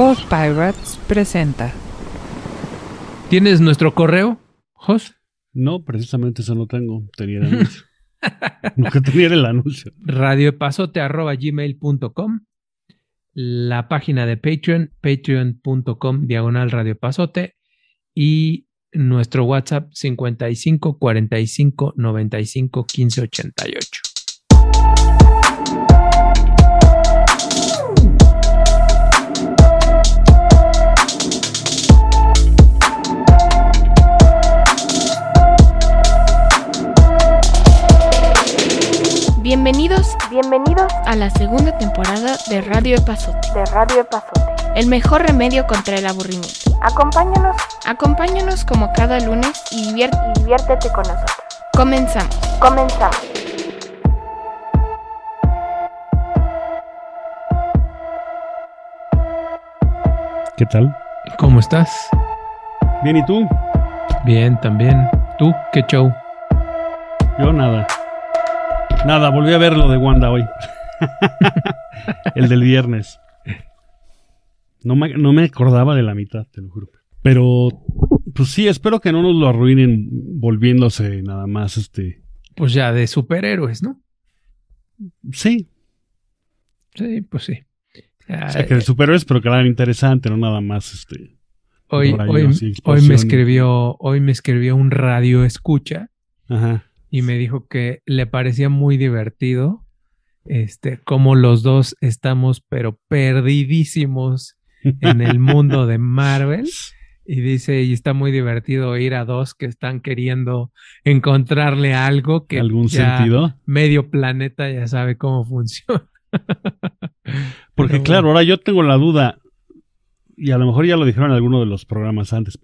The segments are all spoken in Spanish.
Post Pirates presenta. ¿Tienes nuestro correo, Jos? No, precisamente eso no tengo. Tenía el anuncio. Nunca tenía el anuncio. radioepazote.gmail.com La página de Patreon, patreon.com diagonal radioepazote y nuestro WhatsApp 55 45 95 15 88. Bienvenidos, bienvenidos a la segunda temporada de Radio Epazote. de Radio Epazote. El mejor remedio contra el aburrimiento. Acompáñanos Acompáñanos como cada lunes y y diviértete con nosotros. Comenzamos. Comenzamos. ¿Qué tal? ¿Cómo estás? Bien, ¿y tú? Bien, también. ¿Tú qué show? Yo nada. Nada, volví a ver lo de Wanda hoy. el del viernes. No me, no me acordaba de la mitad, te lo juro. Pero, pues sí, espero que no nos lo arruinen volviéndose nada más este. Pues ya de superhéroes, ¿no? Sí, Sí, pues sí. o sea, que de superhéroes, pero que era interesante, no nada más este. hoy, hoy, hoy me escribió, hoy me escribió un radio escucha Ajá. Y me dijo que le parecía muy divertido este cómo los dos estamos pero perdidísimos en el mundo de Marvel y dice y está muy divertido ir a dos que están queriendo encontrarle algo que ¿Algún ya sentido? medio planeta ya sabe cómo funciona. Porque claro, ahora yo tengo la duda, y a lo mejor ya lo dijeron en alguno de los programas antes.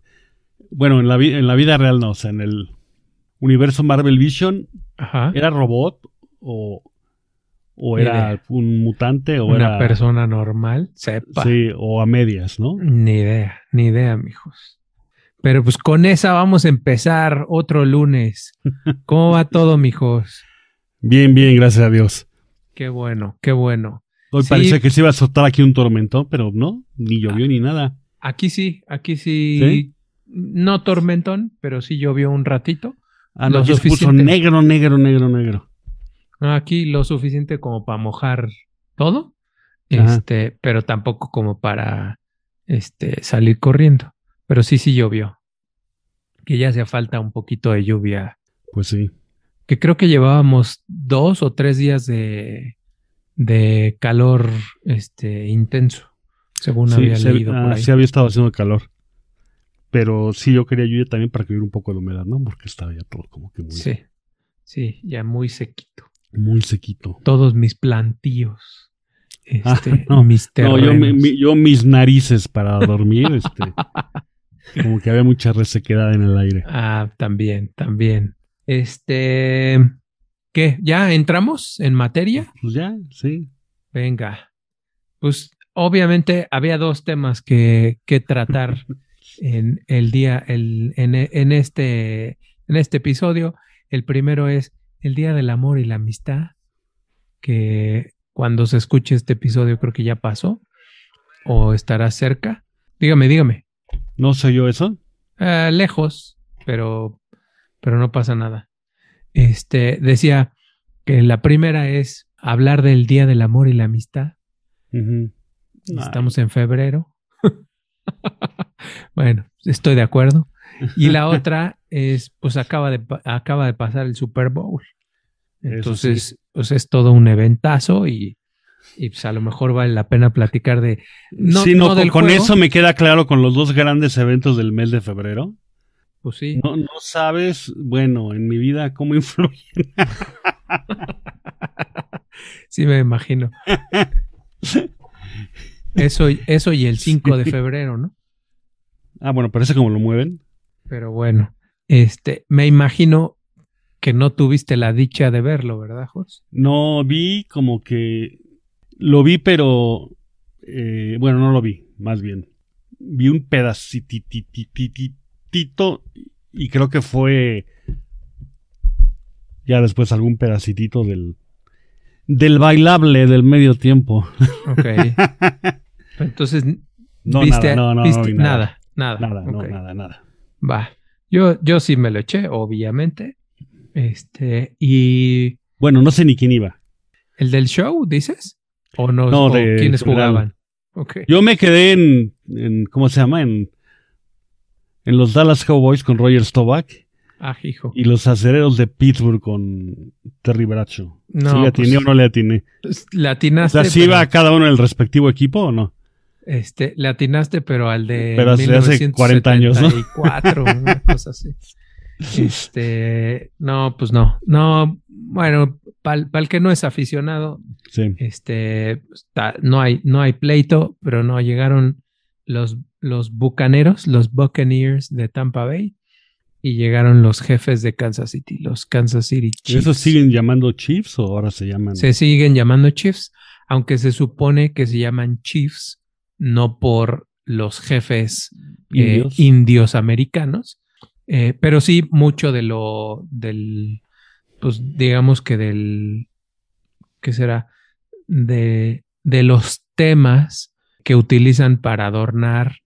Bueno, en la, en la vida real no, o sea, en el universo Marvel Vision, Ajá. ¿era robot o, o era idea. un mutante o Una era... persona normal, sepa. Sí, o a medias, ¿no? Ni idea, ni idea, mijos. Pero pues con esa vamos a empezar otro lunes. ¿Cómo va todo, mijos? Bien, bien, gracias a Dios. Qué bueno, qué bueno. Hoy Sí. parecía que se iba a soltar aquí un tormentón, pero no, ni llovió ni nada. Aquí sí, aquí sí. ¿Sí? No tormentón, pero sí llovió un ratito. Ah, no, se puso negro, negro, negro, negro. Aquí lo suficiente como para mojar todo. Ajá. Este, pero tampoco como para este salir corriendo. Pero sí, sí llovió. Que ya hacía falta un poquito de lluvia Pues sí. que creo que llevábamos dos o tres días de, de calor este, intenso, según Sí, había se- leído ah, por ahí. sí había estado haciendo calor. Pero sí, yo quería lluvia también para que hubiera un poco de humedad, ¿no? Porque estaba ya todo como que muy, Sí, sí, ya muy sequito. muy sequito. Todos mis plantíos, Ah, este, no, mis No, yo, terrenos. mi- mi- yo mis narices para dormir, este, como que había mucha resequedad en el aire. Ah, también, también. Este, ¿qué? ¿Ya entramos en materia? Pues ya, sí. Venga. Pues obviamente había dos temas que, que tratar en el día, el, en, en este, en este episodio. El primero es el Día del Amor y la Amistad, que cuando se escuche este episodio creo que ya pasó o estará cerca. Dígame, dígame. ¿No sé yo eso? Ah, lejos, pero, pero no pasa nada. Este decía que la primera es hablar del Día del Amor y la Amistad. Estamos en febrero. bueno, estoy de acuerdo. Y la otra es, pues acaba de, acaba de pasar el Super Bowl. Entonces, pues es todo un eventazo y, y, pues a lo mejor vale la pena platicar de... No, sí, no, no del con juego. eso me queda claro con los dos grandes eventos del mes de febrero. Pues sí. No, no sabes, bueno, en mi vida cómo influye. Sí, me imagino. Eso, eso y el 5 de febrero, ¿no? Ah, bueno, parece como lo mueven. Pero bueno, este, me imagino que no tuviste la dicha de verlo, ¿verdad, Jos? No vi como que lo vi, pero eh, bueno, no lo vi, más bien. Vi un pedacititititito y creo que fue ya después algún pedacitito del del bailable del medio tiempo. Ok. Entonces, No, ¿Viste- nada, no, no, viste- no vi nada, nada. Nada, no, Ok. nada, nada. Va. Yo, yo sí me lo eché, obviamente. Este, y Bueno, no sé ni quién iba. el del show, dices? ¿O no? No, o de- quiénes jugaban? Ok. Yo me quedé en, en ¿cómo se llama? En, en los Dallas Cowboys con Roger Staubach Ah, hijo. y los acereros de Pittsburgh con Terry Bradshaw. No, ¿Sí le atiné pues, o no le atiné? Le O atinaste. sea, ¿sí pero- iba a cada uno del respectivo equipo o no? Este, le atinaste, pero al de Pero hace- hace 40 años, ¿no? 1974, una cosa así. Este, no, pues no. No, bueno, para el que no es aficionado, Sí. este, no hay, no hay pleito, pero no llegaron los, los bucaneros, los Buccaneers de Tampa Bay, y llegaron los jefes de Kansas City, los Kansas City Chiefs. ¿Esos siguen llamando Chiefs o ahora se llaman? Se siguen llamando Chiefs, aunque se supone que se llaman Chiefs no por los jefes eh, Indios? indios americanos, eh, pero sí mucho de lo del, pues digamos que del, ¿qué será? De, de los temas que utilizan para adornar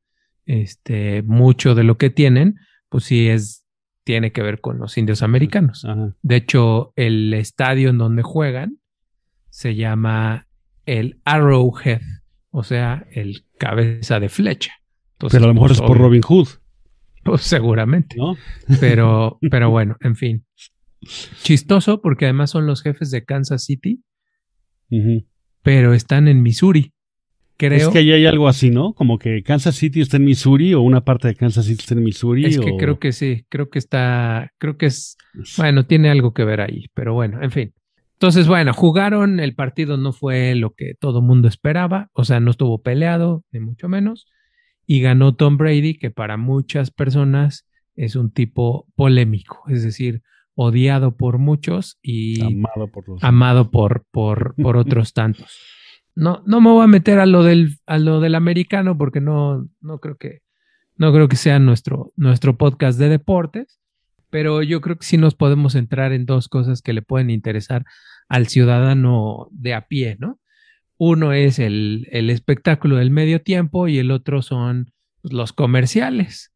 este, mucho de lo que tienen, pues sí es, tiene que ver con los indios americanos. Ajá. De hecho, el estadio en donde juegan se llama el Arrowhead, o sea, el cabeza de flecha. Entonces, Pero a lo mejor pues, es por Robin Hood, pues, seguramente. ¿no? Pero, pero bueno, en fin. Chistoso porque además son los jefes de Kansas City, pero están en Missouri. Creo. Es que ahí hay algo así, ¿no? Como que Kansas City está en Missouri o una parte de Kansas City está en Missouri. es que o- creo que sí, creo que está, creo que es, Bueno, tiene algo que ver ahí, pero bueno, en fin. Entonces, bueno, jugaron, el partido no fue lo que todo mundo esperaba, o sea, no estuvo peleado, ni mucho menos, y ganó Tom Brady, que para muchas personas es un tipo polémico, es decir, odiado por muchos y Amado por los. amado por, por, por otros tantos. No, no me voy a meter a lo del, a lo del americano porque no, no creo que, no creo que sea nuestro, nuestro podcast de deportes, pero yo creo que sí nos podemos entrar en dos cosas que le pueden interesar al ciudadano de a pie, ¿no? Uno es el, el espectáculo del medio tiempo y el otro son pues, los comerciales.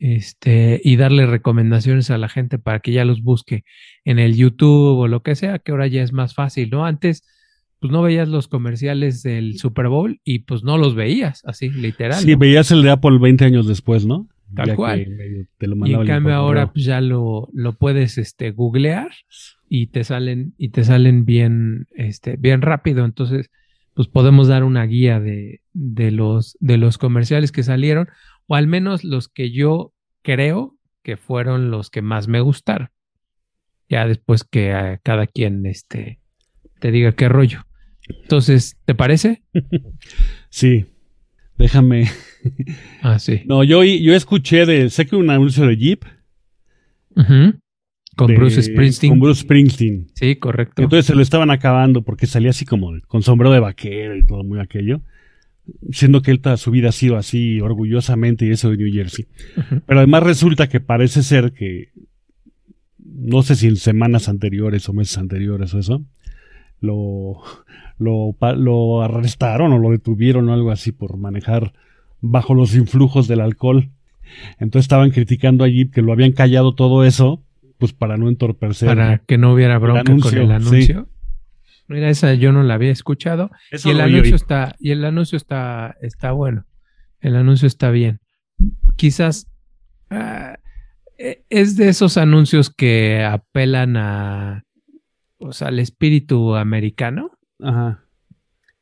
Este, y darle recomendaciones a la gente para que ya los busque en el YouTube o lo que sea, que ahora ya es más fácil, ¿no? Antes, pues no veías los comerciales del Super Bowl y pues no los veías, así, literal. Sí, ¿no? veías el de Apple 20 años después, ¿no? Tal Ya cual. medio te lo Y en cambio ahora pues ya lo, lo puedes este, googlear y te salen, y te salen bien, este, bien rápido. Entonces, pues podemos dar una guía de, de los, de los comerciales que salieron, o al menos los que yo creo que fueron los que más me gustaron. Ya después que eh, cada quien este, te diga qué rollo. Entonces, ¿te parece? Sí. Déjame. Ah, sí. No, yo, yo escuché de. Sé que un anuncio de Jeep. Con de- Bruce Springsteen. Con Bruce Springsteen. Sí, correcto. Entonces se lo estaban acabando porque salía así como con sombrero de vaquero y todo muy aquello. Siendo que él toda su vida ha sido así orgullosamente y eso de New Jersey. Pero además resulta que parece ser que, no sé si en semanas anteriores o meses anteriores o eso, lo, lo, arrestaron o lo detuvieron o algo así por manejar bajo los influjos del alcohol. Entonces estaban criticando a Jeep que lo habían callado todo eso, pues para no entorpecer. para que no hubiera bronca con anuncio, el anuncio. Mira, esa yo no la había escuchado. Eso y el oí anuncio está, y el anuncio está, está bueno. El anuncio está bien. Quizás ah, e- es de esos anuncios que apelan a o sea, al espíritu americano. Ajá.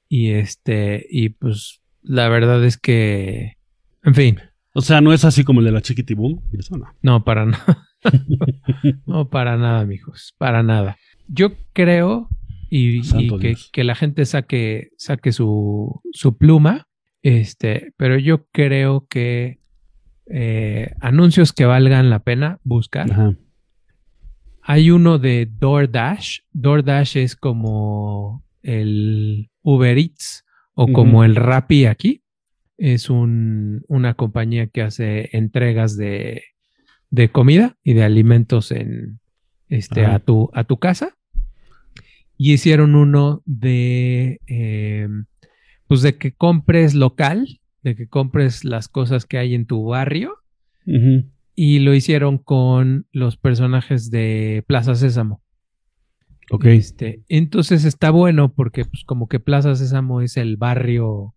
Y este, y pues la verdad es que, en fin, O sea, no es así como el de la Chiquitibum. Eso no. No, para nada. no, para nada, amigos. Para nada. Yo creo y, que, que la gente saque, saque su, su pluma. Este, pero yo creo que eh, anuncios que valgan la pena buscar. Ajá. Hay uno de DoorDash. DoorDash es como el Uber Eats o como el Rappi aquí. Es un- una compañía que hace entregas de, de comida y de alimentos en, este, Ajá. a, tu, a tu casa. Y hicieron uno de, eh, pues de que compres local, de que compres las cosas que hay en tu barrio Ujú. Y lo hicieron con los personajes de Plaza Sésamo. Ok. Este, entonces está bueno porque pues como que Plaza Sésamo es el barrio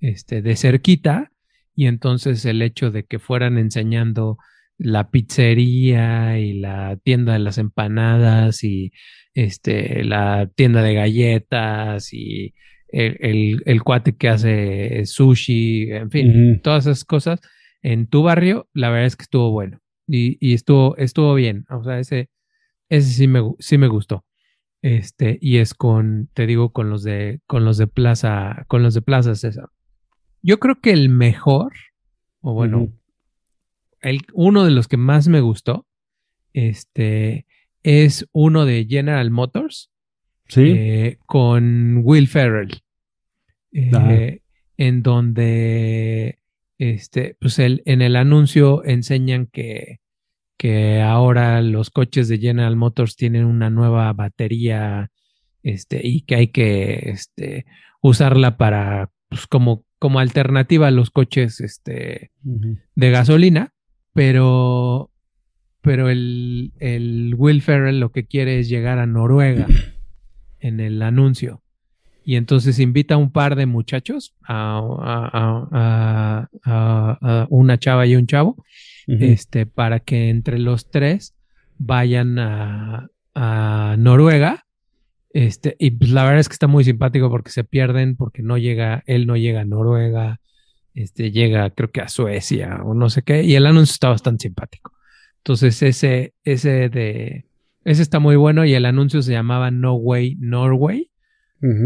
este, de cerquita y entonces el hecho de que fueran enseñando la pizzería y la tienda de las empanadas y este, la tienda de galletas y el, el- el cuate que hace sushi, en fin, todas esas cosas en tu barrio, la verdad es que estuvo bueno y, y estuvo, estuvo bien. O sea, ese, ese sí me, sí me gustó. Este, y es con, te digo, con los de, con los de Plaza, con los de Plaza César. Yo creo que el mejor, o bueno, el, uno de los que más me gustó, este, es uno de General Motors, Sí. eh, con Will Ferrell, eh, en donde, este, pues el, en el anuncio enseñan que, que ahora los coches de General Motors tienen una nueva batería, este, y que hay que, este, usarla para, pues como, como alternativa a los coches, este, de gasolina, pero, pero el, el Will Ferrell lo que quiere es llegar a Noruega en el anuncio. Y entonces invita a un par de muchachos, a, a- a- a- a una chava y un chavo, este, para que entre los tres vayan a, a Noruega. Este, y pues la verdad es que está muy simpático porque se pierden, porque no llega, él no llega a Noruega, este, llega creo que a Suecia o no sé qué, y el anuncio está bastante simpático. Entonces ese, ese de, ese está muy bueno y el anuncio se llamaba No Way Norway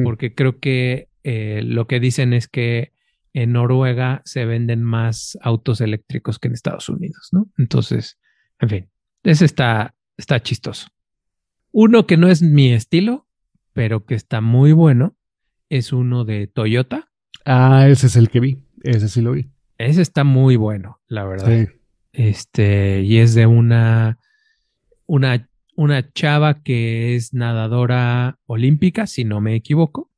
Porque creo que eh, lo que dicen es que en Noruega se venden más autos eléctricos que en Estados Unidos, ¿no? Entonces, en fin, ese está, está chistoso. Uno que no es mi estilo, pero que está muy bueno, es uno de Toyota. Ah, ese es el que vi. Ese sí lo vi. Ese está muy bueno, la verdad. Sí. Este, y es de una, una, una chava que es nadadora olímpica, si no me equivoco,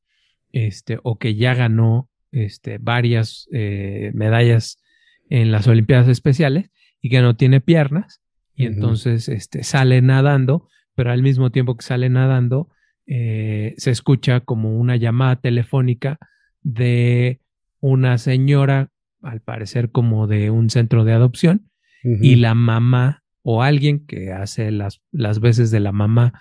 este, o que ya ganó este, varias eh, medallas en las Olimpiadas Especiales y que no tiene piernas, y entonces este, sale nadando, pero al mismo tiempo que sale nadando, eh, se escucha como una llamada telefónica de una señora, al parecer como de un centro de adopción, y la mamá o alguien que hace las, las veces de la mamá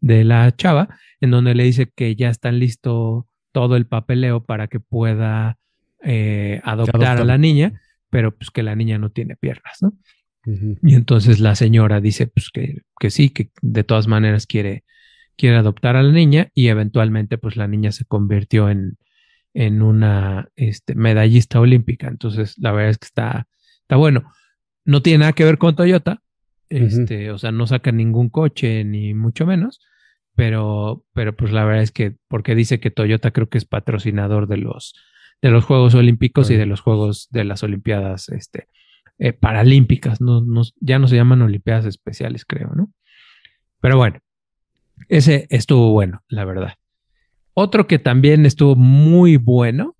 de la chava, en donde le dice que ya está listo todo el papeleo para que pueda eh, adoptar a la niña, pero pues que la niña no tiene piernas, ¿no? Y entonces la señora dice pues que, que sí, que de todas maneras quiere, quiere adoptar a la niña y eventualmente pues la niña se convirtió en, en una este, medallista olímpica. Entonces la verdad es que está, está bueno. No tiene nada que ver con Toyota, este, o sea, no saca ningún coche ni mucho menos, pero, pero pues la verdad es que porque dice que Toyota creo que es patrocinador de los, de los Juegos Olímpicos y de los Juegos de las Olimpiadas este, eh, Paralímpicas, no, no- ya no se llaman Olimpiadas Especiales, creo, ¿no? Pero bueno, ese estuvo bueno, la verdad. Otro que también estuvo muy bueno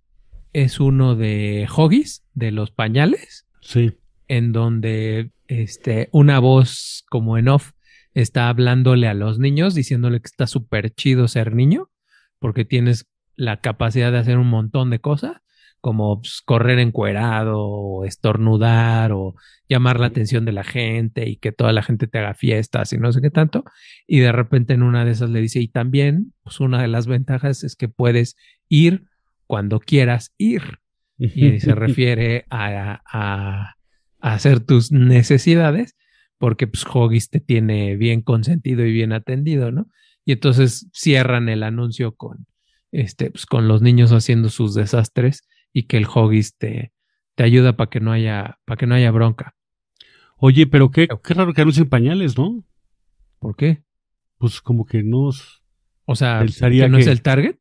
es uno de Hoggies, de los pañales Sí. en donde este, una voz como en off está hablándole a los niños, diciéndole que está súper chido ser niño, porque tienes la capacidad de hacer un montón de cosas, como pues, correr encuerado, o estornudar, o llamar la atención de la gente y que toda la gente te haga fiestas y no sé qué tanto. Y de repente en una de esas le dice, y también, pues una de las ventajas es que puedes ir cuando quieras ir y se refiere a, a- a hacer tus necesidades, porque pues Hoggies te tiene bien consentido y bien atendido, ¿no? Y entonces cierran el anuncio con, este, pues, con los niños haciendo sus desastres y que el Hoggies te, te ayuda para que no haya, para que no haya bronca. Oye, pero qué, qué raro que anuncien pañales, ¿no? ¿Por qué? Pues como que no. O sea, Pensaría que no es el target.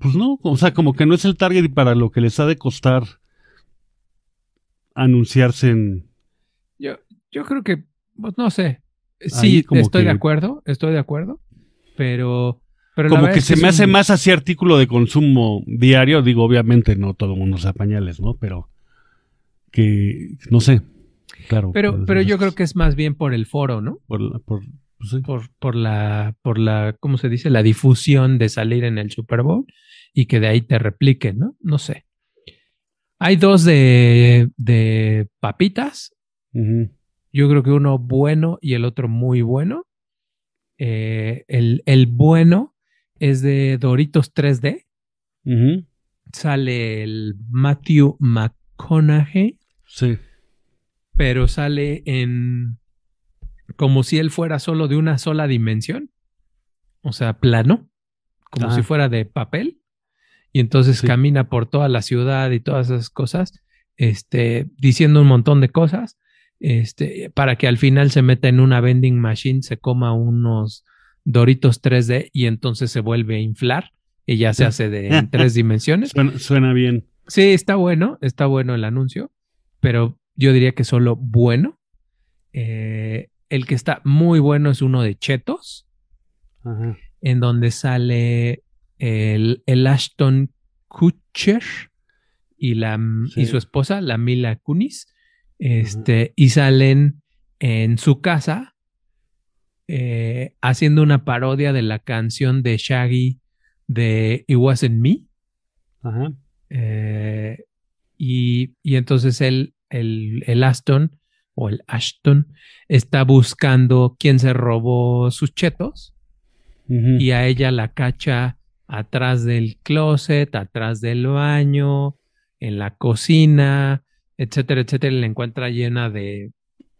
Pues no, o sea, como que no es el target y para lo que les ha de costar anunciarse en. Yo, yo creo que, pues no sé. Sí, como estoy de acuerdo, estoy de acuerdo, pero, como que se me hace más así artículo de consumo diario. Digo, obviamente no todo el mundo usa pañales, ¿no? Pero que, no sé. Claro. Pero, pero yo creo que es más bien por el foro, ¿no? Por, la- por- pues sí. Por, por la, por la, ¿cómo se dice? La difusión de salir en el Super Bowl y que de ahí te repliquen, ¿no? No sé. Hay dos de, de papitas. Yo creo que uno bueno y el otro muy bueno. Eh, el, el bueno es de Doritos 3D. ujú, Sale el Matthew McConaughey, Sí. pero sale en como si él fuera solo de una sola dimensión. O sea, plano, como si fuera de papel. Y entonces Sí. camina por toda la ciudad y todas esas cosas, este, diciendo un montón de cosas, este, para que al final se meta en una vending machine, se coma unos Doritos 3D y entonces se vuelve a inflar y ya se hace de en tres dimensiones. Suena, suena bien. Sí, está bueno, está bueno el anuncio, pero yo diría que solo bueno. Eh, el que está muy bueno es uno de Chetos, Ajá. en donde sale el, el Ashton Kutcher y, la, Sí. y su esposa, la Mila Kunis, este, y salen en su casa eh, haciendo una parodia de la canción de Shaggy de It Wasn't Me. Eh, y, y entonces él, el, el Aston o el Ashton está buscando quién se robó sus chetos y a ella la cacha atrás del closet, atrás del baño, en la cocina, etcétera, etcétera. y La encuentra llena de,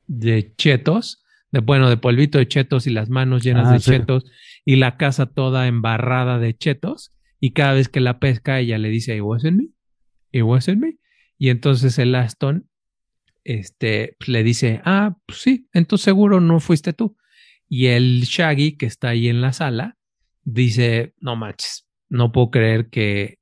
de chetos, de bueno, de polvito de chetos y las manos llenas Ah, de sí. chetos y la casa toda embarrada de chetos. Y cada vez que la pesca, ella le dice, It wasn't me, it wasn't me. Y entonces el Aston este, pues, le dice, ah, pues sí, entonces seguro no fuiste tú. Y el Shaggy, que está ahí en la sala, dice, no manches, no puedo creer que,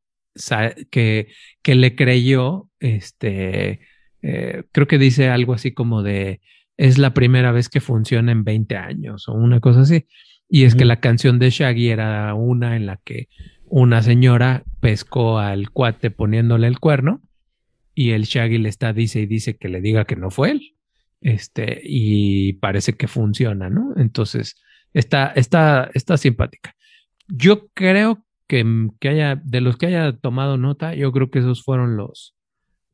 que, que le creyó, este, eh, creo que dice algo así como de, es la primera vez que funciona en 20 años o una cosa así. Y es que la canción de Shaggy era una en la que una señora pescó al cuate poniéndole el cuerno y el Shaggy le está, dice y dice que le diga que no fue él. Este, y parece que funciona, ¿no? Entonces, está, está, está simpática. Yo creo que, que haya, de los que haya tomado nota, yo creo que esos fueron los,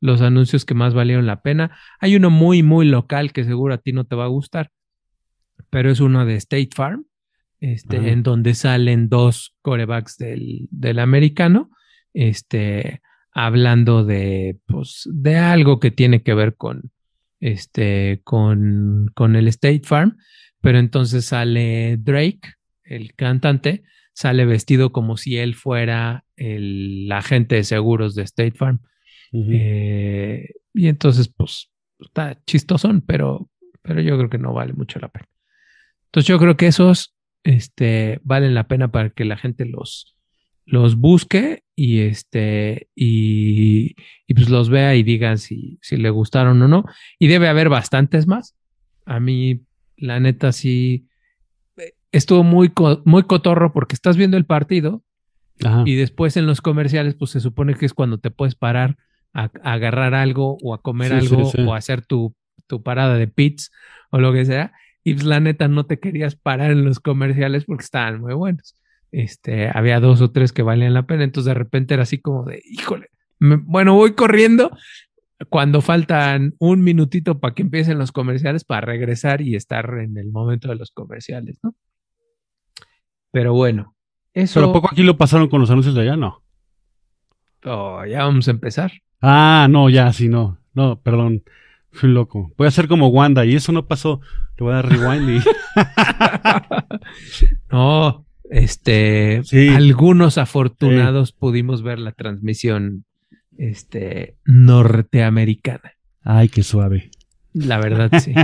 los anuncios que más valieron la pena. Hay uno muy, muy local que seguro a ti no te va a gustar, pero es uno de State Farm, este, Ajá. en donde salen dos corebacks del, del americano, este, hablando de, pues, de algo que tiene que ver con, este, con, con el State Farm, pero entonces sale Drake, el cantante, sale vestido como si él fuera el agente de seguros de State Farm. Eh, y entonces, pues, está chistosón, pero, pero yo creo que no vale mucho la pena. Entonces, yo creo que esos este, valen la pena para que la gente los, los busque y, este, y, y pues los vea y digan si, si le gustaron o no. Y debe haber bastantes más. A mí, la neta, sí estuvo muy, co- muy cotorro porque estás viendo el partido Ajá. y después en los comerciales, pues se supone que es cuando te puedes parar a, a agarrar algo o a comer Sí, sí, algo sí. o a hacer tu, tu parada de pits o lo que sea. Y pues la neta no te querías parar en los comerciales porque estaban muy buenos. Este, había dos o tres que valían la pena. Entonces de repente era así como de, híjole, me- bueno, voy corriendo cuando faltan un minutito para que empiecen los comerciales para regresar y estar en el momento de los comerciales, ¿no? Pero bueno, eso Pero ¿a poco aquí lo pasaron con los anuncios de allá? No. Oh, ya vamos a empezar. Ah, no, ya, sí, no. No, perdón. Fui loco. Voy a hacer como Wanda y eso no pasó. Le voy a dar rewind y. no, este, Sí. algunos afortunados pudimos ver la transmisión, este, norteamericana. Ay, qué suave. La verdad, sí.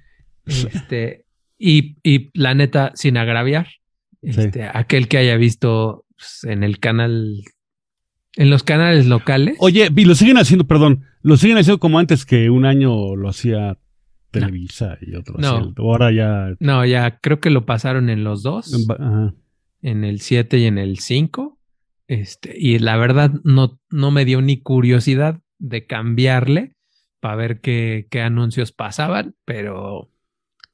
este, y, y la neta, sin agraviar, Sí. este, aquel que haya visto pues, en el canal, en los canales locales. Oye, y lo siguen haciendo, perdón, lo siguen haciendo como antes que un año lo hacía Televisa y otro No. Ahora ya. No, ya creo que lo pasaron en los dos. Ajá. en el 7 y en el 5. Este, y la verdad no, no me dio ni curiosidad de cambiarle para ver qué, qué anuncios pasaban, pero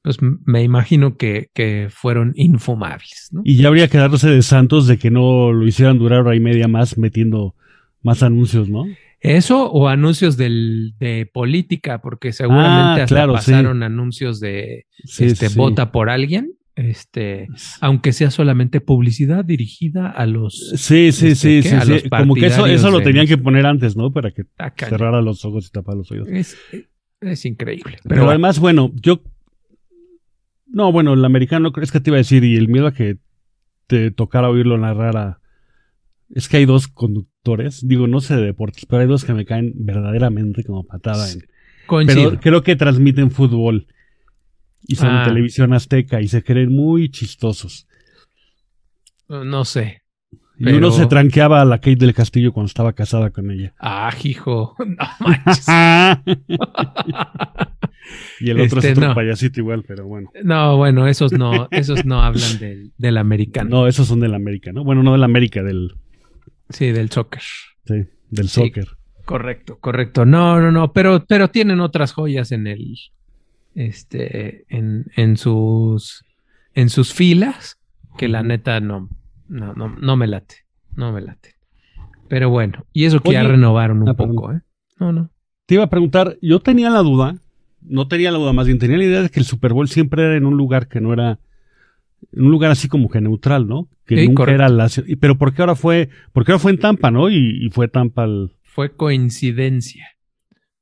pues me imagino que, que fueron infumables. ¿no? Y ya habría que darse de santos de que no lo hicieran durar hora y media más metiendo más anuncios, ¿no? Eso o anuncios del, de política, porque seguramente Ah, hasta claro, sí. pasaron anuncios de Sí, este, sí. vota por alguien, este, aunque sea solamente publicidad dirigida a los Sí, sí, este, sí, ¿qué? sí, sí. Como que eso, eso lo tenían que poner antes, ¿no? Para que Ah, cerrara los ojos y tapara los oídos. Es, es increíble. Pero, Pero, bueno, además, bueno, yo. No, bueno, el americano es que te iba a decir, y el miedo a que te tocara oírlo narrar a. Es que hay dos conductores, digo, no sé de deportes, pero hay dos que me caen verdaderamente como patada. En, coincido. pero creo que transmiten fútbol y son Ah. televisión azteca y se creen muy chistosos. no sé. Y Pero- uno se tranqueaba a la Kate del Castillo cuando estaba casada con ella. Ah, hijo. No manches. y el otro Este, es otro no. payasito igual, pero bueno. No, bueno, esos no, esos no hablan del, del americano. No, esos son del América, ¿no? Bueno, no del América, del, Sí, del soccer. sí, del Sí. soccer. Correcto, correcto. No, no, no, pero, pero tienen otras joyas en el, este, en, en sus, en sus filas que la neta no, no, no, no me late, no me late. Pero bueno, y eso que ya renovaron un poco, ¿eh? No, no. Te iba a preguntar, yo tenía la duda, no tenía la duda, más bien tenía la idea de que el Super Bowl siempre era en un lugar que no era, en un lugar así como que neutral, ¿no? Que Sí, nunca correcto. era la Pero ¿por qué ahora fue, por qué ahora fue en Tampa, no? Y, y fue Tampa el... Fue coincidencia.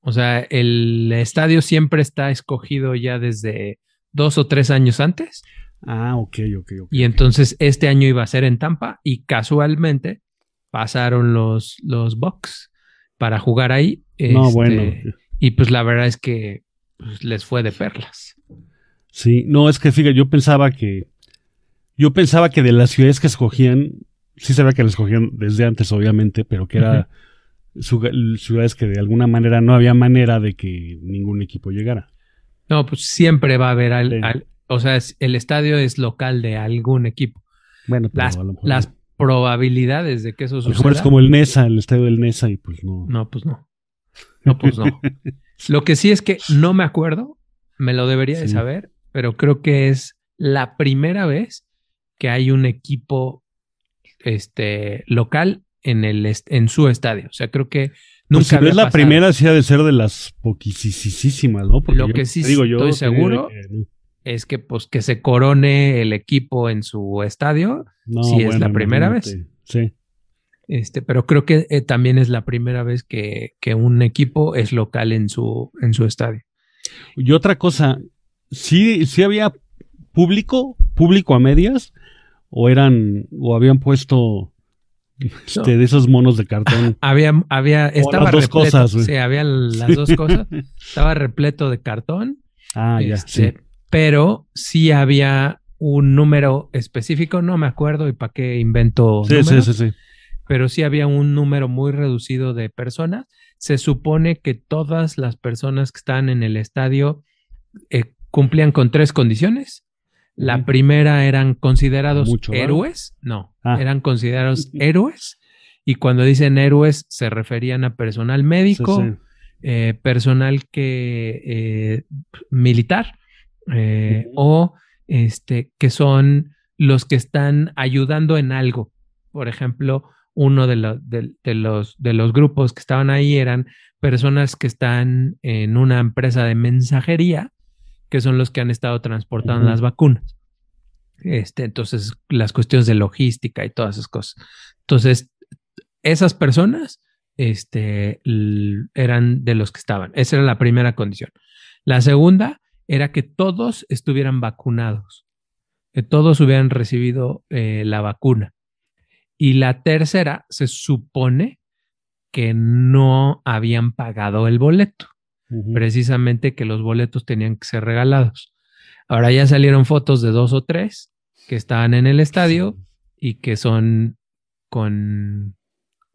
O sea, el estadio siempre está escogido ya desde dos o tres años antes. Ah, ok, ok, ok. Y entonces este año iba a ser en Tampa y casualmente pasaron los, los Bucks para jugar ahí. No, Este, bueno. Y pues la verdad es que pues, les fue de perlas. Sí, no, es que fíjate, yo pensaba que, yo pensaba que de las ciudades que escogían, sí sabía que las escogían desde antes, obviamente, pero que era ciudades que de alguna manera no había manera de que ningún equipo llegara. No, pues siempre va a haber al, Sí. al- o sea, es- el estadio es local de algún equipo. Bueno, pero Las, a lo mejor- las probabilidades de que eso a lo mejor suceda. es como el NESA, el estadio del NESA, y pues no. No, pues no. No, pues no. Lo que sí es que no me acuerdo, me lo debería de saber, pero creo que es la primera vez que hay un equipo este, local en, el, en su estadio. O sea, creo que nunca Pues si no había es la pasado. primera, sí ha de ser de las poquisísimas, ¿no? Lo yo- que sí digo, yo estoy seguro que. Es que, pues, que se corone el equipo en su estadio, No, sí es la primera imagínate. Sí. Este, pero creo que eh, también es la primera vez que, que un equipo es local en su, en su estadio. Y otra cosa, ¿sí, sí había público, público a medias? ¿O eran, o habían puesto este, de esos monos de cartón? Había, había, estaba las dos repleto. cosas, sí, había las dos cosas. Estaba repleto de cartón, Ah, ya, este, sí. pero sí había un número específico, no me acuerdo y para qué invento Sí, sí, sí, sí. Pero sí había un número muy reducido de personas. Se supone que todas las personas que están en el estadio eh, cumplían con tres condiciones. La primera eran considerados Mucho héroes, no, Ah. eran considerados héroes. Y cuando dicen héroes, se referían a personal médico, sí. eh, personal que eh, militar eh, o este que son los que están ayudando en algo. Por ejemplo, uno de, lo- de- de los, de los grupos que estaban ahí eran personas que están en una empresa de mensajería, que son los que han estado transportando las vacunas. Este, entonces, las cuestiones de logística y todas esas cosas. Entonces, esas personas este, eran de los que estaban. Esa era la primera condición. La segunda era que todos estuvieran vacunados, que todos hubieran recibido eh, la vacuna. Y la tercera, se supone que no habían pagado el boleto, precisamente que los boletos tenían que ser regalados. Ahora ya salieron fotos de dos o tres que estaban en el estadio y que son con,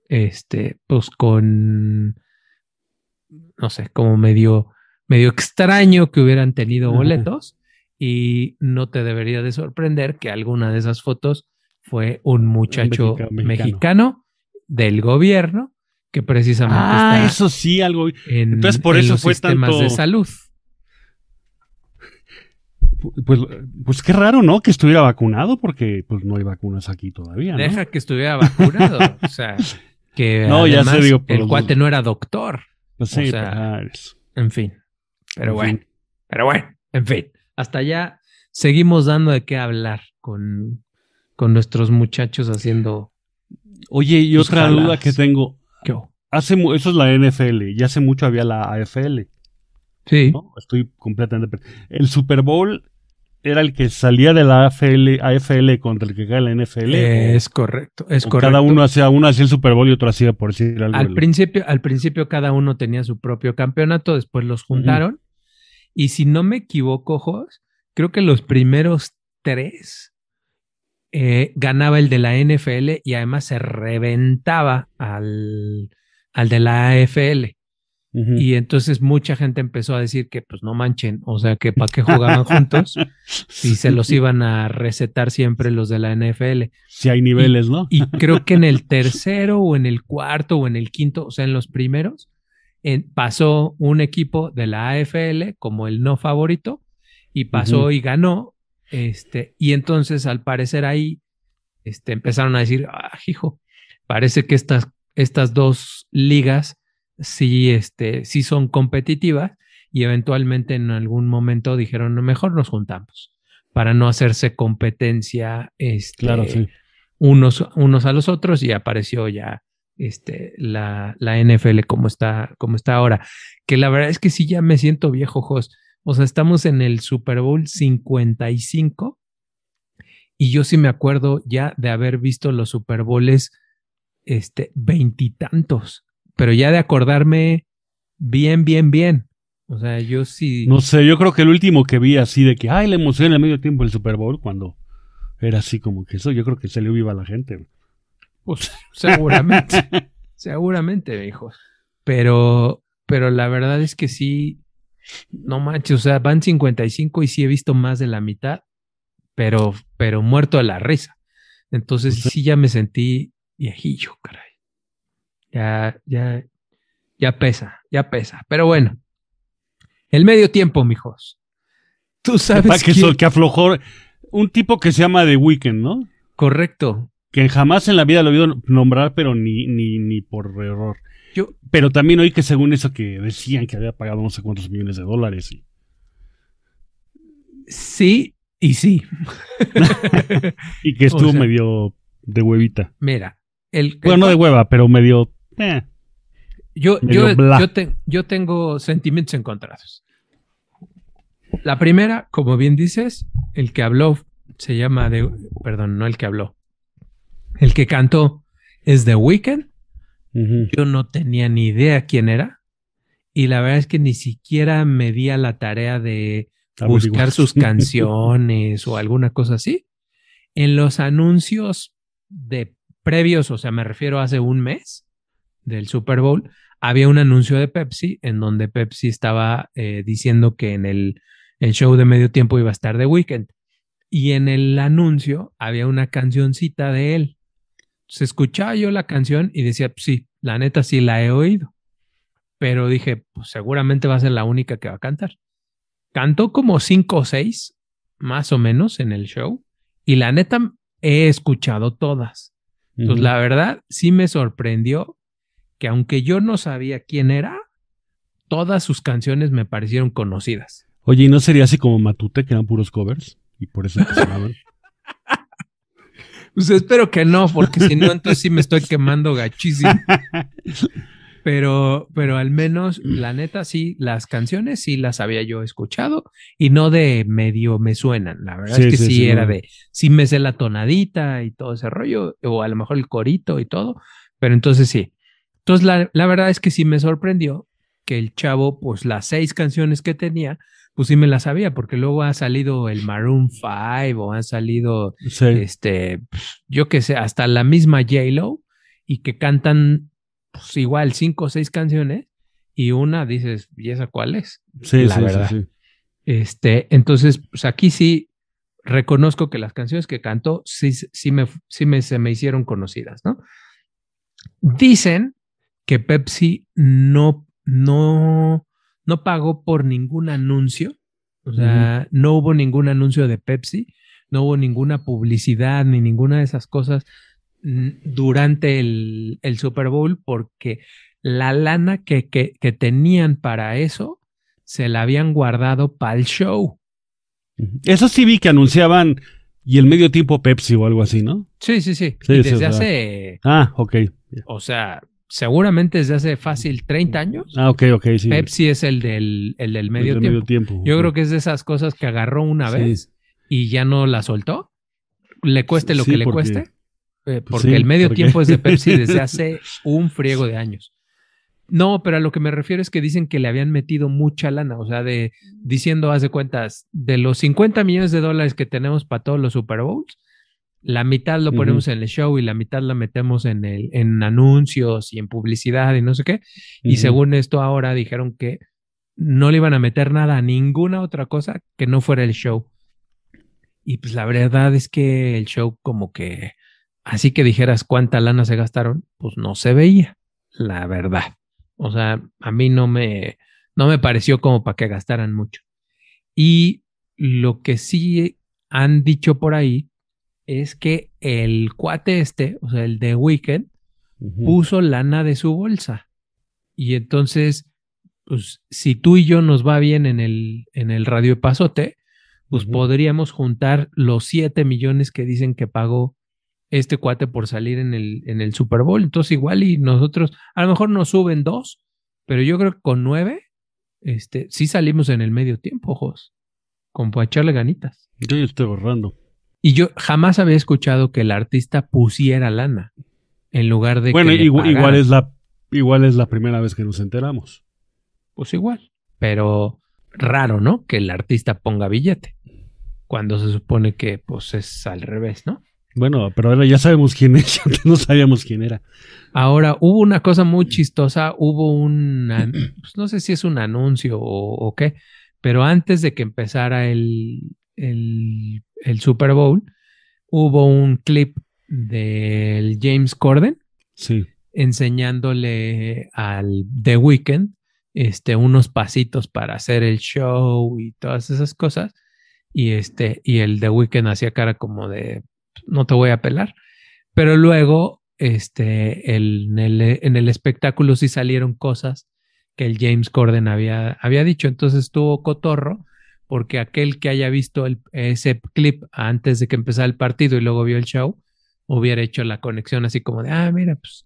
este, pues con, no sé, como medio, medio extraño que hubieran tenido boletos. Y no te debería de sorprender que alguna de esas fotos fue un muchacho Mexica- mexicano, mexicano. del gobierno que precisamente Ah, está eso sí, algo. en, entonces por en eso los fue sistemas tanto- de salud. Pues, pues qué raro, ¿no? Que estuviera vacunado, porque pues no hay vacunas aquí todavía. ¿no? Deja que estuviera vacunado. o sea, que No, ya sé, además el cuate dos. no era doctor. Pues sí, o sea, pues, es- En fin. Pero en bueno, fin. pero bueno, en fin. Hasta allá seguimos dando de qué hablar con, con nuestros muchachos haciendo. Oye, y Tus otra duda que tengo. ¿Qué? Hace eso es la NFL, y hace mucho había la AFL. Sí. ¿no? Estoy completamente. El Super Bowl era el que salía de la AFL, AFL contra el que cae la NFL. Es correcto, es o correcto. cada uno hacía, uno hacía el Super Bowl y otro hacía por decir algo. al principio, al principio cada uno tenía su propio campeonato, después los juntaron. Y si no me equivoco, Jos, creo que los primeros tres eh, ganaba el de la NFL y además se reventaba al, al de la AFL. Y entonces mucha gente empezó a decir que pues no manchen, o sea que para qué jugaban juntos si se los iban a recetar siempre los de la NFL. Si hay niveles, ¿no? Y creo que en el tercero o en el cuarto o en el quinto, o sea, en los primeros, en- pasó un equipo de la AFL como el no favorito y pasó y ganó. Este, y entonces al parecer ahí este, empezaron a decir, ah, hijo, parece que estas, estas dos ligas sí, este, sí son competitivas y eventualmente en algún momento dijeron, "No, mejor nos juntamos para no hacerse competencia este, Claro, sí. unos, unos a los otros y apareció ya este, la, la NFL como está, como está ahora. Que la verdad es que sí ya me siento viejo, Jos. O sea, estamos en el Super Bowl 55 y yo sí me acuerdo ya de haber visto los Super Bowls este, veintitantos, pero ya de acordarme bien, bien, bien. O sea, yo sí. No sé, yo creo que el último que vi así de que, ay, la emoción en el medio tiempo del Super Bowl, cuando era así como que eso, yo creo que le viva la gente. Pues, seguramente. seguramente, hijo. Pero, pero la verdad es que sí, no manches, o sea, van 55 y sí he visto más de la mitad, pero, pero muerto de la risa. Entonces Pues sí. sí ya me sentí viejillo, caray. Ya, ya, ya pesa, ya pesa. Pero bueno, el medio tiempo, mijos. Tú sabes que, quién- que aflojó un tipo que se llama The Weeknd, ¿no? Correcto. Que jamás en la vida lo he oído nombrar, pero ni, ni, ni por error. Yo, Pero también oí que según eso que decían que había pagado no sé cuántos millones de dólares. Y, sí y sí. y que estuvo O sea- medio de huevita. Mira, el, Bueno, el- no de hueva, pero medio... eh. Yo, Medio yo, bla. yo, te- yo tengo sentimientos encontrados. La primera, como bien dices, el que habló se llama de, perdón, no el que habló. El que cantó es The Weeknd. Yo no tenía ni idea quién era. Y la verdad es que ni siquiera me di a la tarea de buscar sus canciones o alguna cosa así. En los anuncios de previos, o sea, me refiero a hace un mes del Super Bowl, había un anuncio de Pepsi en donde Pepsi estaba eh, diciendo que en el, el show de medio tiempo iba a estar The Weeknd. Y en el anuncio había una cancioncita de él. Se escuchaba yo la canción y decía, pues sí, la neta sí la he oído. Pero dije, pues seguramente va a ser la única que va a cantar. Cantó como cinco o seis, más o menos, en el show. Y la neta, he escuchado todas. Entonces, la verdad, sí me sorprendió que aunque yo no sabía quién era, todas sus canciones me parecieron conocidas. Oye, ¿y no sería así como Matute, que eran puros covers? Y por eso empezaban. Pues espero que no, porque si no, entonces sí me estoy quemando gachísimo. Pero, pero al menos, la neta, sí, las canciones sí las había yo escuchado y no de medio me suenan. La verdad Sí, es que sí, sí, sí, era de, sí me sé la tonadita y todo ese rollo, o a lo mejor el corito y todo, pero entonces sí. Entonces, la, la verdad es que sí me sorprendió que el chavo, pues las seis canciones que tenía, pues sí me las sabía, porque luego ha salido el Maroon 5 o han salido Sí, este, yo que sé, hasta la misma J-Lo y que cantan pues, igual cinco o seis canciones y una dices, ¿y esa cuál es? sí, la sí, verdad. sí. Este, entonces, pues aquí sí, reconozco que las canciones que cantó sí, sí, me, sí me, se me hicieron conocidas, ¿no? Dicen que Pepsi no, no, no pagó por ningún anuncio, o sea, no hubo ningún anuncio de Pepsi, no hubo ninguna publicidad ni ninguna de esas cosas mm, durante el, el Super Bowl porque la lana que, que, que tenían para eso se la habían guardado para el show. Eso sí vi que anunciaban y el medio tiempo Pepsi o algo así, ¿no? Sí, sí, sí. Sí, y desde hace, Ah, ok. o sea, seguramente desde hace fácil 30 años, Ah, ok, ok, sí. Pepsi es el del, el del El medio de tiempo. medio tiempo. Yo creo que es de esas cosas que agarró una Sí. vez y ya no la soltó. Le cueste lo Sí, que le porque- cueste. eh, porque sí, el medio porque- tiempo es de Pepsi desde hace un friego de años. No, pero a lo que me refiero es que dicen que le habían metido mucha lana, o sea, de diciendo, haz de cuentas, de los 50 millones de dólares que tenemos para todos los Super Bowls, la mitad lo ponemos en el show y la mitad la metemos en, el, en anuncios y en publicidad y no sé qué. Y según esto ahora dijeron que no le iban a meter nada a ninguna otra cosa que no fuera el show. Y pues la verdad es que el show como que, así que dijeras cuánta lana se gastaron, pues no se veía, la verdad. O sea, a mí no me, no me pareció como para que gastaran mucho. Y lo que sí han dicho por ahí es que el cuate este, o sea, el de Weekend, puso lana de su bolsa. Y entonces, pues, si tú y yo nos va bien en el, en el radio de pasote, pues podríamos juntar los 7 millones que dicen que pagó este cuate por salir en el, en el Super Bowl. Entonces, igual y nosotros, a lo mejor nos suben dos, pero yo creo que con nueve, este, sí salimos en el medio tiempo, ojos, como para echarle ganitas. Yo ya estoy borrando. Y yo jamás había escuchado que el artista pusiera lana en lugar de Bueno, que igual, igual es la igual es la primera vez que nos enteramos. pues igual. Pero raro, ¿no? Que el artista ponga billete. Cuando se supone que pues es al revés, ¿no? Bueno, pero ahora ya sabemos quién es, antes no sabíamos quién era. Ahora, hubo una cosa muy chistosa, hubo un, pues, no sé si es un anuncio o, o qué, pero antes de que empezara el, el, el Super Bowl, hubo un clip del James Corden Sí. enseñándole al The Weeknd este, unos pasitos para hacer el show y todas esas cosas. Y, este, y el The Weeknd hacía cara como de, no te voy a pelar. Pero luego, este, el- en, el, en el espectáculo sí salieron cosas que el James Corden había, había dicho. Entonces estuvo cotorro porque aquel que haya visto el- ese clip antes de que empezara el partido y luego vio el show, hubiera hecho la conexión así como de, ah, mira, pues,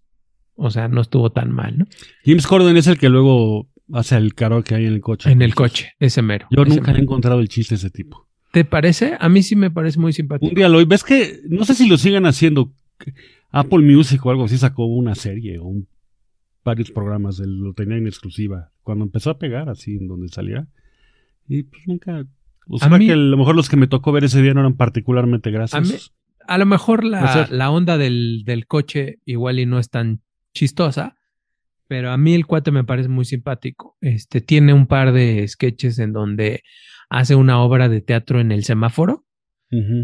o sea, no estuvo tan mal, ¿no? James Corden es el que luego hace el karaoke ahí en el coche. En el coche, ese mero. Yo ese nunca he encontrado el chiste de ese tipo. ¿Te parece? A mí sí me parece muy simpático. Un día lo ves que no sé si lo sigan haciendo. Apple Music o algo así sacó una serie o un- varios programas, de- lo tenía en exclusiva. Cuando empezó a pegar así en donde salía. Y pues nunca. O sea, mí- que a lo mejor los que me tocó ver ese día no eran particularmente graciosos. A mí- A lo mejor la, O sea- la onda del, del coche igual y no es tan chistosa, pero a mí el cuate me parece muy simpático. Este tiene un par de sketches en donde hace una obra de teatro en el semáforo,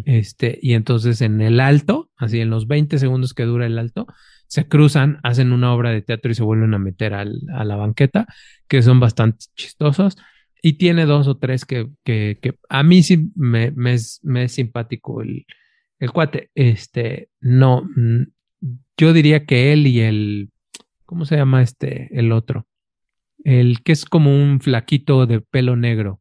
este, y entonces en el alto, así en los 20 segundos que dura el alto, se cruzan, hacen una obra de teatro y se vuelven a meter al- a la banqueta, que son bastante chistosos. Y tiene dos o tres que, que, que a mí sí me, me es, me es simpático el, el cuate. Este, no, mm, yo diría que él y el, ¿cómo se llama este, el otro? El que es como un flaquito de pelo negro.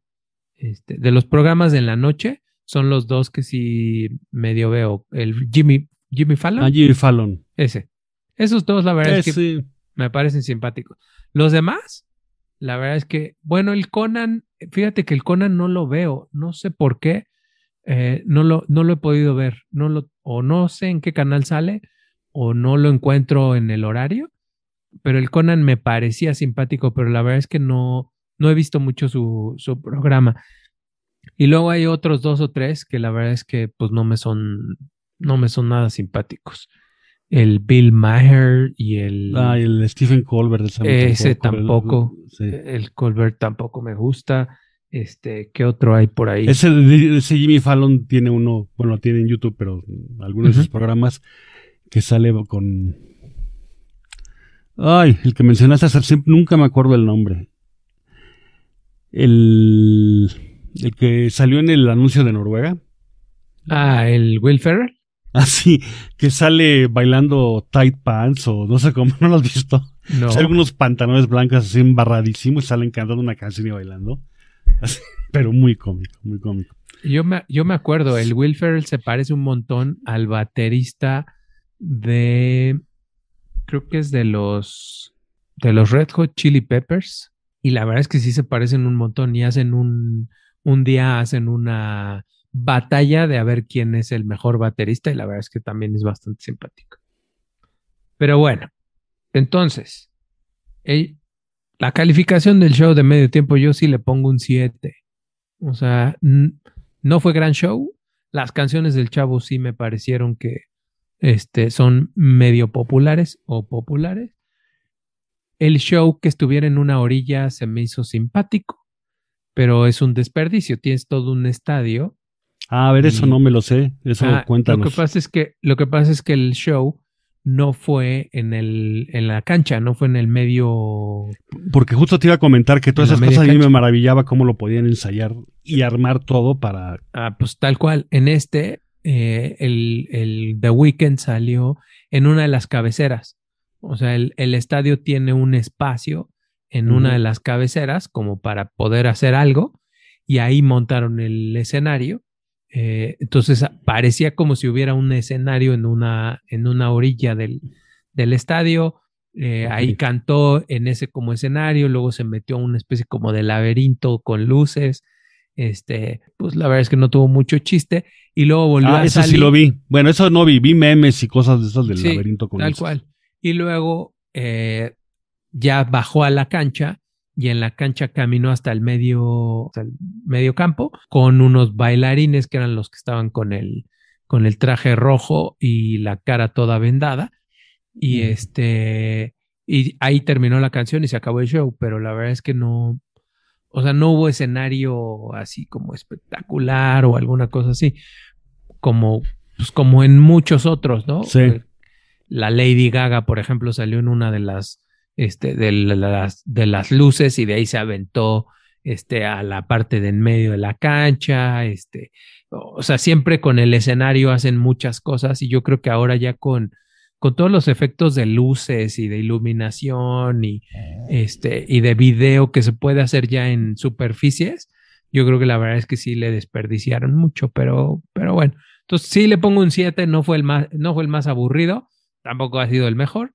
Este, de los programas de la noche, son los dos que sí medio veo. El Jimmy, Jimmy Fallon, Ah, Jimmy Fallon. ese. Esos dos, la verdad Eh, es que sí. me parecen simpáticos. Los demás, la verdad es que, bueno, el Conan, fíjate que el Conan no lo veo, no sé por qué, eh, no, lo, no lo he podido ver, no lo, o no sé en qué canal sale, o no lo encuentro en el horario, pero el Conan me parecía simpático, pero la verdad es que no, no he visto mucho su, su programa. Y luego hay otros dos o tres que la verdad es que pues no me son, no me son nada simpáticos. El Bill Maher y el, Ah, y el Stephen Colbert. ese Ese tampoco. tampoco. Sí. el Colbert tampoco me gusta. Este, ¿qué otro hay por ahí? Ese, ese Jimmy Fallon tiene uno, bueno, lo tiene en YouTube, pero algunos de sus programas que sale con. Ay, el que mencionaste, hace- siempre- nunca me acuerdo el nombre. El, el que salió en el anuncio de Noruega. Ah, el Will Ferrell. Así, que sale bailando tight pants o no sé cómo, ¿no lo has visto? No. Sale unos pantalones blancos así embarradísimos y salen cantando una canción y bailando. Así, pero muy cómico, muy cómico. Yo me, yo me acuerdo, el Will Ferrell se parece un montón al baterista de, creo que es de los, de los Red Hot Chili Peppers. Y la verdad es que sí se parecen un montón y hacen un, un día hacen una batalla de a ver quién es el mejor baterista y la verdad es que también es bastante simpático. Pero bueno, entonces, la calificación del show de medio tiempo yo sí le pongo un 7. O sea, no fue gran show. Las canciones del chavo sí me parecieron que este, son medio populares o populares. El show que estuviera en una orilla se me hizo simpático, pero es un desperdicio. Tienes todo un estadio. Ah, a ver, eso Y- no me lo sé. Eso Ah, cuéntanos. Lo que pasa es que lo que pasa es que el show no fue en el en la cancha, no fue en el medio Porque justo te iba a comentar que todas esas cosas a mí me maravillaba cómo lo podían ensayar y armar todo para. Ah, pues tal cual. En este, eh, el, el The Weeknd salió en una de las cabeceras. O sea, el, el estadio tiene un espacio en una de las cabeceras como para poder hacer algo y ahí montaron el escenario. Eh, entonces ah, parecía como si hubiera un escenario en una, en una orilla del, del estadio. Eh. Ahí cantó en ese como escenario, luego se metió a una especie como de laberinto con luces. Este, pues la verdad es que no tuvo mucho chiste. Y luego volvió Ah, a eso salir. sí lo vi. Bueno, eso no vi. Vi memes y cosas de esas del Sí, laberinto con Tal luces. cual. Y luego eh, ya bajó a la cancha y en la cancha caminó hasta el medio, hasta el medio campo con unos bailarines que eran los que estaban con el, con el traje rojo y la cara toda vendada. Y este, y ahí terminó la canción y se acabó el show, pero la verdad es que no, o sea, no hubo escenario así como espectacular o alguna cosa así, como, pues como en muchos otros, ¿no? Sí. La Lady Gaga, por ejemplo, salió en una de las, este, de las, de las luces y de ahí se aventó, este, a la parte de en medio de la cancha, este, o sea, siempre con el escenario hacen muchas cosas y yo creo que ahora ya con, con todos los efectos de luces y de iluminación y, este, y de video que se puede hacer ya en superficies, yo creo que la verdad es que sí le desperdiciaron mucho, pero, pero bueno, entonces sí le pongo un 7, no fue el más, no fue el más aburrido, tampoco ha sido el mejor,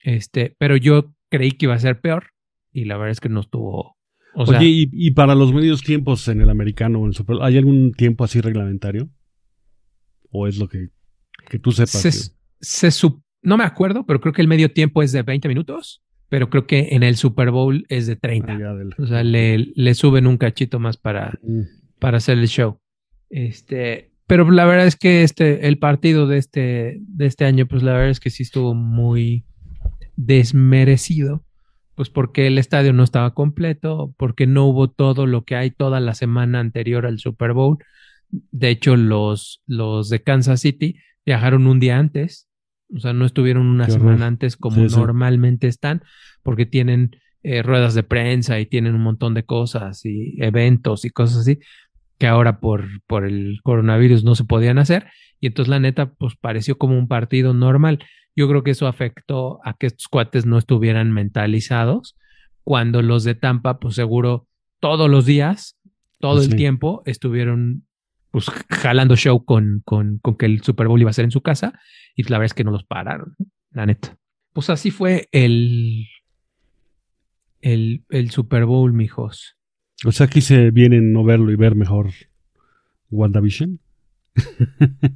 este, pero yo creí que iba a ser peor y la verdad es que no estuvo, o Oye, sea, y, y para los medios tiempos en el americano o en el Super ¿hay algún tiempo así reglamentario? ¿O es lo que, que tú sepas? se, que- se sup- no me acuerdo, pero creo que el medio tiempo es de 20 minutos, pero creo que en el Super Bowl es de 30. Ah, del- O sea, le, le suben un cachito más para, Mm. para hacer el show. Este, pero la verdad es que este, el partido de este, de este año, pues la verdad es que sí estuvo muy desmerecido, pues porque el estadio no estaba completo, porque no hubo todo lo que hay toda la semana anterior al Super Bowl. De hecho, los, los de Kansas City viajaron un día antes, o sea, no estuvieron una Qué horror. semana antes como Sí, sí. normalmente están, porque tienen eh, ruedas de prensa y tienen un montón de cosas y eventos y cosas así que ahora por, por el coronavirus no se podían hacer. Y entonces la neta, pues pareció como un partido normal. Yo creo que eso afectó a que estos cuates no estuvieran mentalizados, cuando los de Tampa, pues seguro todos los días, todo Sí. el tiempo, estuvieron pues jalando show con, con, con que el Super Bowl iba a ser en su casa, y la verdad es que no los pararon, la neta. Pues así fue el, el, el Super Bowl, mijos. O sea, aquí se vienen no verlo y ver mejor WandaVision.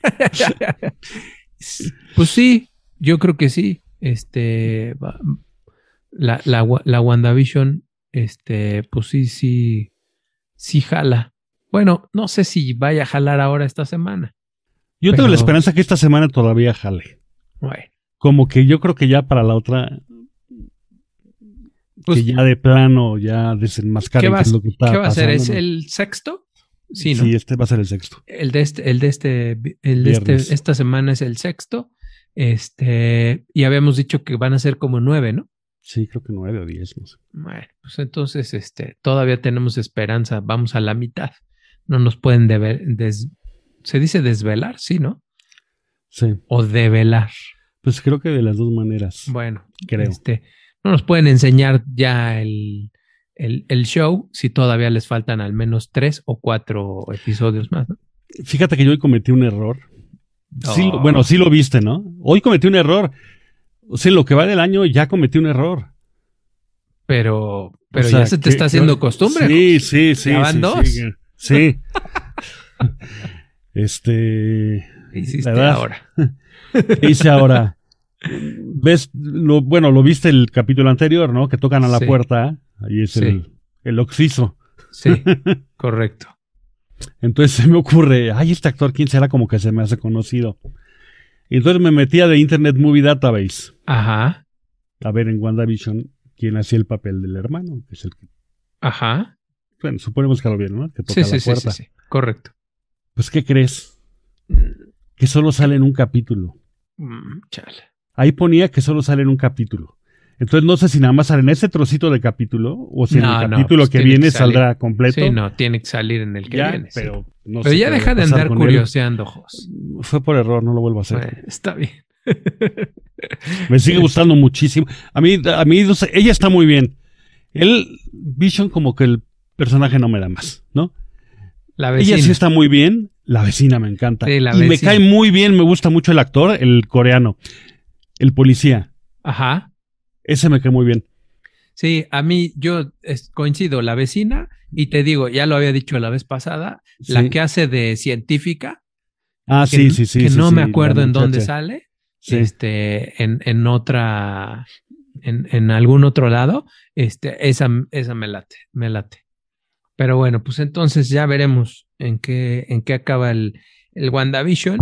pues sí, yo creo que sí. Este, la, la, la WandaVision, este, pues sí, sí, sí jala. Bueno, no sé si vaya a jalar ahora esta semana. Yo tengo la esperanza que esta semana todavía jale. Bueno, Como que yo creo que ya para la otra Pues, que ya de plano ya desenmascara ¿Qué va, qué es lo que está qué va a ser? ¿Es el sexto? Sí, ¿no? Sí, este va a ser el sexto. El de este, el de este, el de este, esta semana es el sexto. Este, y habíamos dicho que van a ser como nueve, ¿no? Sí, creo que nueve o diez, no sé. Bueno, pues entonces, este, todavía tenemos esperanza. Vamos a la mitad. No nos pueden deber, des- se dice desvelar, sí, ¿no? Sí, O develar. pues creo que de las dos maneras. Bueno, Creo. Este, no nos pueden enseñar ya el, el, el show si todavía les faltan al menos tres o cuatro episodios más, ¿no? Fíjate que yo hoy cometí un error. Sí, Oh. bueno, sí lo viste, ¿no? Hoy cometí un error. O sea, en lo que va del año ya cometí un error. Pero, pero O sea, ya se te que- está haciendo costumbre. Sí, sí, sí. ¿Ya van sí, dos? Sí. sí. este. ¿Qué hiciste ¿verdad? ahora? ¿Qué hice ahora? ¿Ves? Lo, bueno, lo viste el capítulo anterior, ¿no? Que tocan a la Sí. puerta. Ahí es Sí. el, el oxiso. Sí, correcto. Entonces se me ocurre, ay, este actor, ¿quién será? Como que se me hace conocido. Y entonces me metía de Internet Movie Database Ajá, a ver en WandaVision quién hacía el papel del hermano, que es el que, ajá. bueno, suponemos que lo vieron, ¿no? Que toca Sí, la sí, sí, sí, puerta. sí, correcto. Pues, ¿qué crees? Que solo sale en un capítulo. Mm, chale. Ahí ponía que solo sale en un capítulo. Entonces no sé si nada más sale en ese trocito de capítulo o si en el no, capítulo pues que viene que saldrá completo. Sí, no, tiene que salir en el que Ya, viene. sí. pero no Pero sé ya deja de andar curioseando, Jos. Fue por error, no lo vuelvo a hacer. Bueno, está bien. Me sigue gustando muchísimo. A mí, a mí, no sé, ella está muy bien. Él, Vision, como que el personaje no me da más, ¿no? La vecina. Ella sí está muy bien. La vecina me encanta. Sí, la y me cae muy bien, me gusta mucho el actor, el coreano, el policía. Ajá. Ese me cae muy bien. Sí, a mí yo es- coincido, la vecina, y te digo, ya lo había dicho la vez pasada, la que hace de científica, Ah, que, sí, sí, sí. que sí, no sí, me acuerdo en dónde sale, Sí. este, en, en otra, en, en algún otro lado, este, esa, esa me late, me late. Pero bueno, pues entonces ya veremos en qué, en qué acaba el, el WandaVision,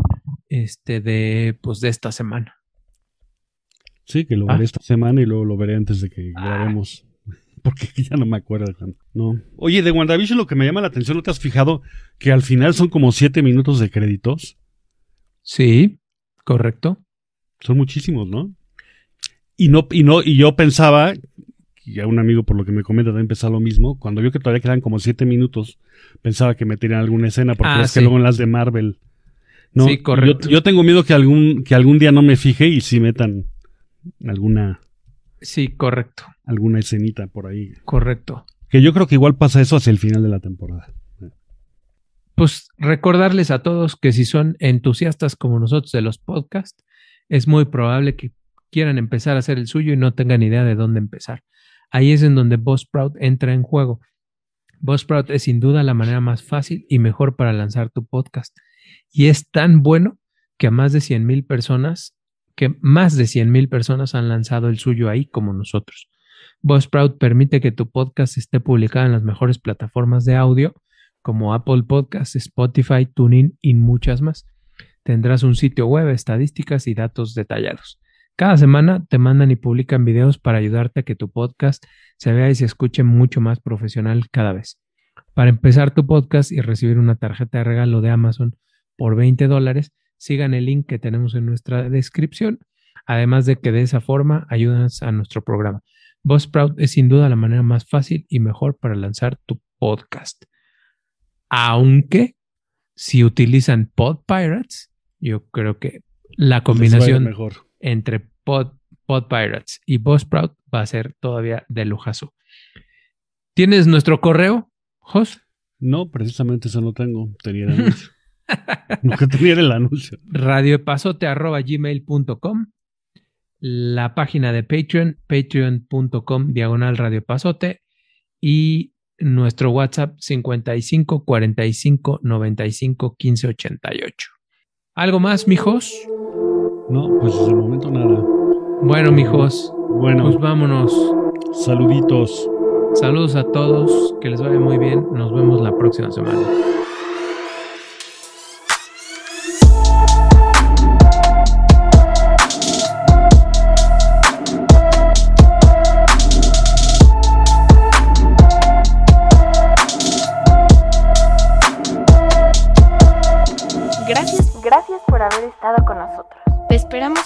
este, de, pues de esta semana. Sí, que lo Ah. veré esta semana y luego lo veré antes de que Ah. grabemos. Porque ya no me acuerdo. No. Oye, de WandaVision lo que me llama la atención, ¿no te has fijado que al final son como siete minutos de créditos? Sí, correcto. Son muchísimos, ¿no? Y no, y no, y yo pensaba, y a un amigo por lo que me comenta también pensaba lo mismo, cuando vio que todavía quedan como siete minutos, pensaba que meterían alguna escena, porque Ah, es sí. que luego en las de Marvel. No, Sí, correcto. Yo, yo tengo miedo que algún, que algún día no me fije y sí metan alguna, Sí, correcto, alguna escenita por ahí. correcto. Que yo creo que igual pasa eso hacia el final de la temporada. Pues recordarles a todos que si son entusiastas como nosotros de los podcasts, es muy probable que quieran empezar a hacer el suyo y no tengan idea de dónde empezar. Ahí es en donde Buzzsprout entra en juego. Buzzsprout es sin duda la manera más fácil y mejor para lanzar tu podcast. Y es tan bueno que a más de 100 mil personas, que más de 100 mil personas han lanzado el suyo ahí como nosotros. Buzzsprout permite que tu podcast esté publicado en las mejores plataformas de audio como Apple Podcasts, Spotify, TuneIn y muchas más. Tendrás un sitio web, estadísticas y datos detallados. Cada semana te mandan y publican videos para ayudarte a que tu podcast se vea y se escuche mucho más profesional cada vez. Para empezar tu podcast y recibir una tarjeta de regalo de Amazon por 20 dólares, sigan el link que tenemos en nuestra descripción. Además de que de esa forma ayudas a nuestro programa. Buzzsprout es sin duda la manera más fácil y mejor para lanzar tu podcast. Aunque si utilizan Pod Pirates, yo creo que la combinación mejor. entre Pod, Pod Pirates y Buzzsprout va a ser todavía de lujazo. ¿Tienes nuestro correo, Jos? No, precisamente eso no tengo. Tenía era el anuncio. radioepazote.gmail.com la página de Patreon, patreon.com diagonal radiopazote y nuestro WhatsApp 55 45 95 15 88. ¿Algo más, mijos? No, pues de momento nada. Bueno, mijos, Bueno, pues vámonos. saluditos. Saludos a todos, que les vaya muy bien. Nos vemos la próxima semana.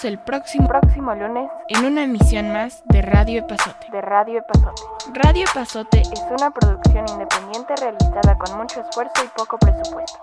El próximo Próximo lunes en una emisión más de Radio Epazote. de Radio Epazote. Radio Epazote Es una producción independiente realizada con mucho esfuerzo y poco presupuesto.